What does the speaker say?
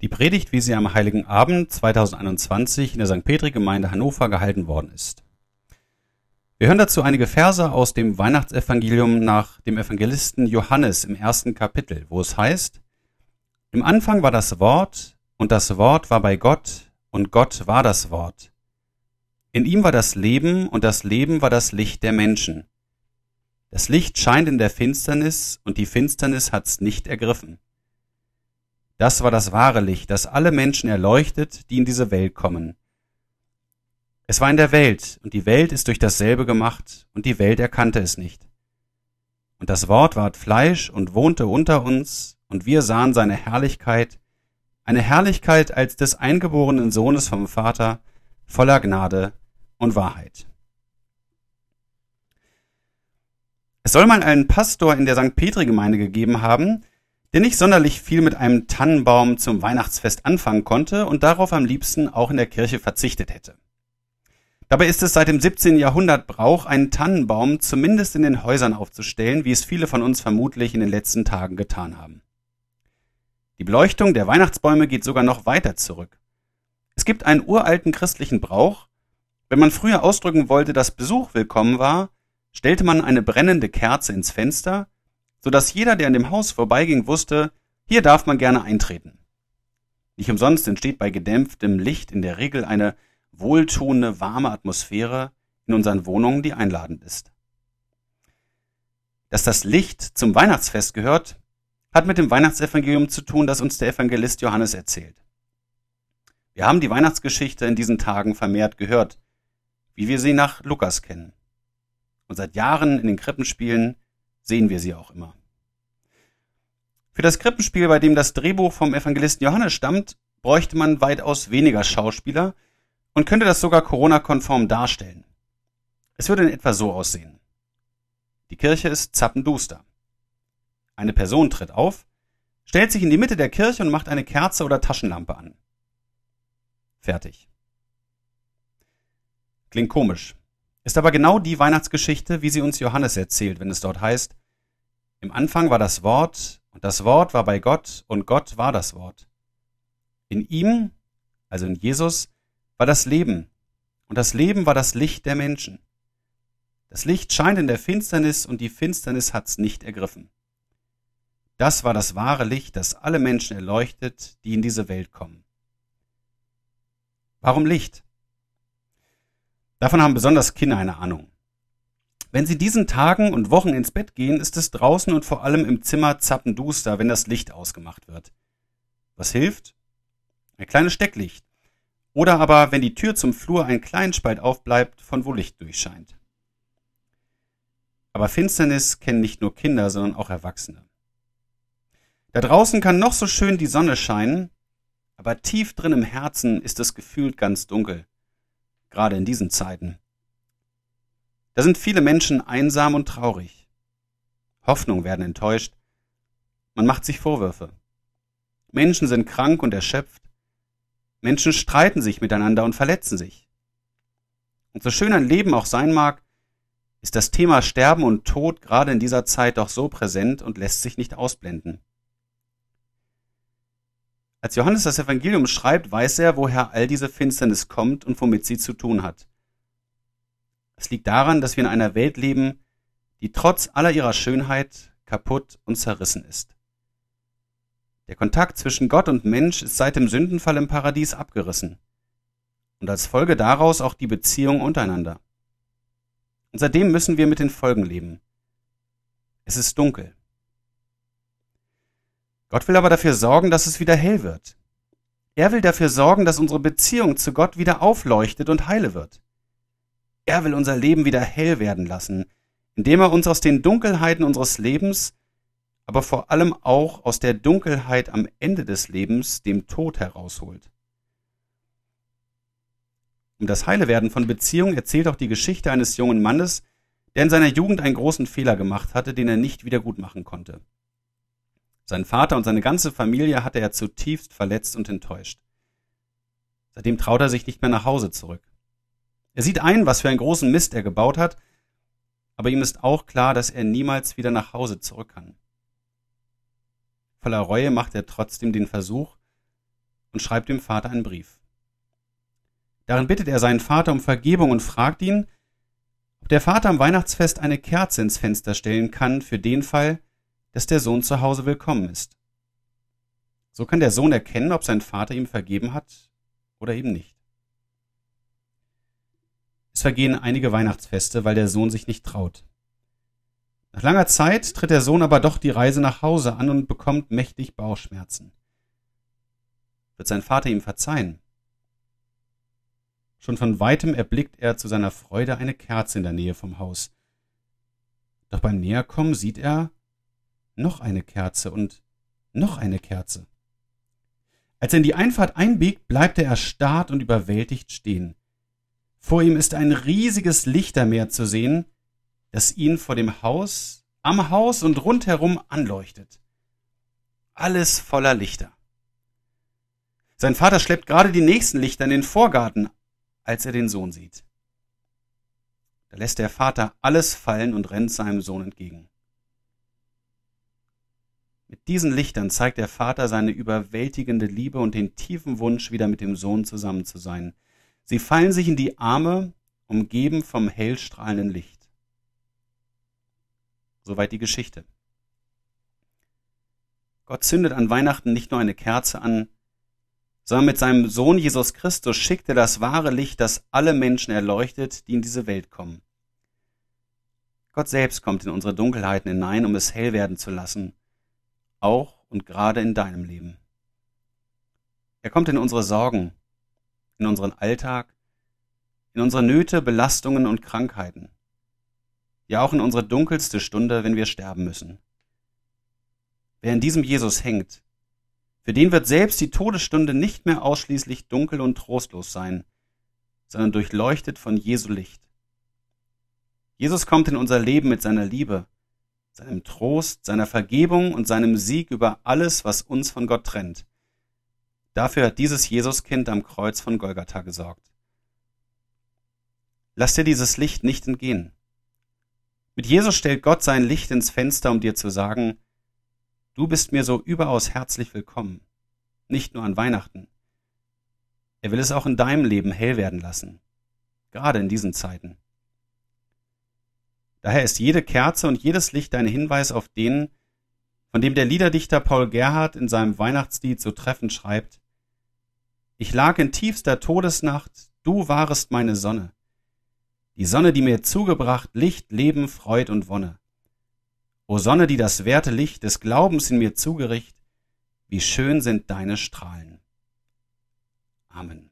Die Predigt, wie sie am Heiligen Abend 2021 in der St. Petri-Gemeinde Hannover gehalten worden ist. Wir hören dazu einige Verse aus dem Weihnachtsevangelium nach dem Evangelisten Johannes im ersten Kapitel, wo es heißt, Im Anfang war das Wort, und das Wort war bei Gott, und Gott war das Wort. In ihm war das Leben, und das Leben war das Licht der Menschen. Das Licht scheint in der Finsternis, und die Finsternis hat's nicht ergriffen. Das war das wahre Licht, das alle Menschen erleuchtet, die in diese Welt kommen. Es war in der Welt, und die Welt ist durch dasselbe gemacht, und die Welt erkannte es nicht. Und das Wort ward Fleisch und wohnte unter uns, und wir sahen seine Herrlichkeit, eine Herrlichkeit als des eingeborenen Sohnes vom Vater, voller Gnade und Wahrheit. Es soll mal einen Pastor in der St. Petri-Gemeinde gegeben haben, der nicht sonderlich viel mit einem Tannenbaum zum Weihnachtsfest anfangen konnte und darauf am liebsten auch in der Kirche verzichtet hätte. Dabei ist es seit dem 17. Jahrhundert Brauch, einen Tannenbaum zumindest in den Häusern aufzustellen, wie es viele von uns vermutlich in den letzten Tagen getan haben. Die Beleuchtung der Weihnachtsbäume geht sogar noch weiter zurück. Es gibt einen uralten christlichen Brauch, wenn man früher ausdrücken wollte, dass Besuch willkommen war, stellte man eine brennende Kerze ins Fenster, so dass jeder, der an dem Haus vorbeiging, wusste, hier darf man gerne eintreten. Nicht umsonst entsteht bei gedämpftem Licht in der Regel eine wohltuende, warme Atmosphäre in unseren Wohnungen, die einladend ist. Dass das Licht zum Weihnachtsfest gehört, hat mit dem Weihnachtsevangelium zu tun, das uns der Evangelist Johannes erzählt. Wir haben die Weihnachtsgeschichte in diesen Tagen vermehrt gehört, wie wir sie nach Lukas kennen. Und seit Jahren in den Krippenspielen sehen wir sie auch immer. Für das Krippenspiel, bei dem das Drehbuch vom Evangelisten Johannes stammt, bräuchte man weitaus weniger Schauspieler und könnte das sogar Corona-konform darstellen. Es würde in etwa so aussehen. Die Kirche ist zappenduster. Eine Person tritt auf, stellt sich in die Mitte der Kirche und macht eine Kerze oder Taschenlampe an. Fertig. Klingt komisch, ist aber genau die Weihnachtsgeschichte, wie sie uns Johannes erzählt, wenn es dort heißt, im Anfang war das Wort, und das Wort war bei Gott, und Gott war das Wort. In ihm, also in Jesus, war das Leben, und das Leben war das Licht der Menschen. Das Licht scheint in der Finsternis, und die Finsternis hat's nicht ergriffen. Das war das wahre Licht, das alle Menschen erleuchtet, die in diese Welt kommen. Warum Licht? Davon haben besonders Kinder eine Ahnung. Wenn sie diesen Tagen und Wochen ins Bett gehen, ist es draußen und vor allem im Zimmer zappenduster, wenn das Licht ausgemacht wird. Was hilft? Ein kleines Stecklicht. Oder aber, wenn die Tür zum Flur einen kleinen Spalt aufbleibt, von wo Licht durchscheint. Aber Finsternis kennen nicht nur Kinder, sondern auch Erwachsene. Da draußen kann noch so schön die Sonne scheinen, aber tief drin im Herzen ist es gefühlt ganz dunkel gerade in diesen Zeiten. Da sind viele Menschen einsam und traurig. Hoffnungen werden enttäuscht. Man macht sich Vorwürfe. Menschen sind krank und erschöpft. Menschen streiten sich miteinander und verletzen sich. Und so schön ein Leben auch sein mag, ist das Thema Sterben und Tod gerade in dieser Zeit doch so präsent und lässt sich nicht ausblenden. Als Johannes das Evangelium schreibt, weiß er, woher all diese Finsternis kommt und womit sie zu tun hat. Es liegt daran, dass wir in einer Welt leben, die trotz aller ihrer Schönheit kaputt und zerrissen ist. Der Kontakt zwischen Gott und Mensch ist seit dem Sündenfall im Paradies abgerissen und als Folge daraus auch die Beziehung untereinander. Und seitdem müssen wir mit den Folgen leben. Es ist dunkel. Gott will aber dafür sorgen, dass es wieder hell wird. Er will dafür sorgen, dass unsere Beziehung zu Gott wieder aufleuchtet und heile wird. Er will unser Leben wieder hell werden lassen, indem er uns aus den Dunkelheiten unseres Lebens, aber vor allem auch aus der Dunkelheit am Ende des Lebens, dem Tod, herausholt. Um das Heilewerden von Beziehungen erzählt auch die Geschichte eines jungen Mannes, der in seiner Jugend einen großen Fehler gemacht hatte, den er nicht wieder gut machen konnte. Seinen Vater und seine ganze Familie hatte er zutiefst verletzt und enttäuscht. Seitdem traut er sich nicht mehr nach Hause zurück. Er sieht ein, was für einen großen Mist er gebaut hat, aber ihm ist auch klar, dass er niemals wieder nach Hause zurück kann. Voller Reue macht er trotzdem den Versuch, und schreibt dem Vater einen Brief. Darin bittet er seinen Vater um Vergebung und fragt ihn, ob der Vater am Weihnachtsfest eine Kerze ins Fenster stellen kann für den Fall, dass der Sohn zu Hause willkommen ist. So kann der Sohn erkennen, ob sein Vater ihm vergeben hat oder eben nicht. Es vergehen einige Weihnachtsfeste, weil der Sohn sich nicht traut. Nach langer Zeit tritt der Sohn aber doch die Reise nach Hause an und bekommt mächtig Bauchschmerzen. Wird sein Vater ihm verzeihen? Schon von weitem erblickt er zu seiner Freude eine Kerze in der Nähe vom Haus. Doch beim Näherkommen sieht er noch eine Kerze und noch eine Kerze. Als er in die Einfahrt einbiegt, bleibt er erstarrt und überwältigt stehen. Vor ihm ist ein riesiges Lichtermeer zu sehen, das ihn vor dem Haus, am Haus und rundherum anleuchtet. Alles voller Lichter. Sein Vater schleppt gerade die nächsten Lichter in den Vorgarten, als er den Sohn sieht. Da lässt der Vater alles fallen und rennt seinem Sohn entgegen. Mit diesen Lichtern zeigt der Vater seine überwältigende Liebe und den tiefen Wunsch, wieder mit dem Sohn zusammen zu sein. Sie fallen sich in die Arme, umgeben vom hellstrahlenden Licht. Soweit die Geschichte. Gott zündet an Weihnachten nicht nur eine Kerze an, sondern mit seinem Sohn Jesus Christus schickt er das wahre Licht, das alle Menschen erleuchtet, die in diese Welt kommen. Gott selbst kommt in unsere Dunkelheiten hinein, um es hell werden zu lassen, auch und gerade in deinem Leben. Er kommt in unsere Sorgen, in unseren Alltag, in unsere Nöte, Belastungen und Krankheiten ja auch in unsere dunkelste Stunde, wenn wir sterben müssen. Wer in diesem Jesus hängt, für den wird selbst die Todesstunde nicht mehr ausschließlich dunkel und trostlos sein, sondern durchleuchtet von Jesu Licht. Jesus kommt in unser Leben mit seiner Liebe, seinem Trost, seiner Vergebung und seinem Sieg über alles, was uns von Gott trennt. Dafür hat dieses Jesuskind am Kreuz von Golgatha gesorgt. Lass dir dieses Licht nicht entgehen. Mit Jesus stellt Gott sein Licht ins Fenster, um dir zu sagen, du bist mir so überaus herzlich willkommen, nicht nur an Weihnachten. Er will es auch in deinem Leben hell werden lassen, gerade in diesen Zeiten. Daher ist jede Kerze und jedes Licht ein Hinweis auf den, von dem der Liederdichter Paul Gerhardt in seinem Weihnachtslied so treffend schreibt, Ich lag in tiefster Todesnacht, du warest meine Sonne die Sonne, die mir zugebracht Licht, Leben, Freud und Wonne. O Sonne, die das werte Licht des Glaubens in mir zugericht, wie schön sind deine Strahlen. Amen.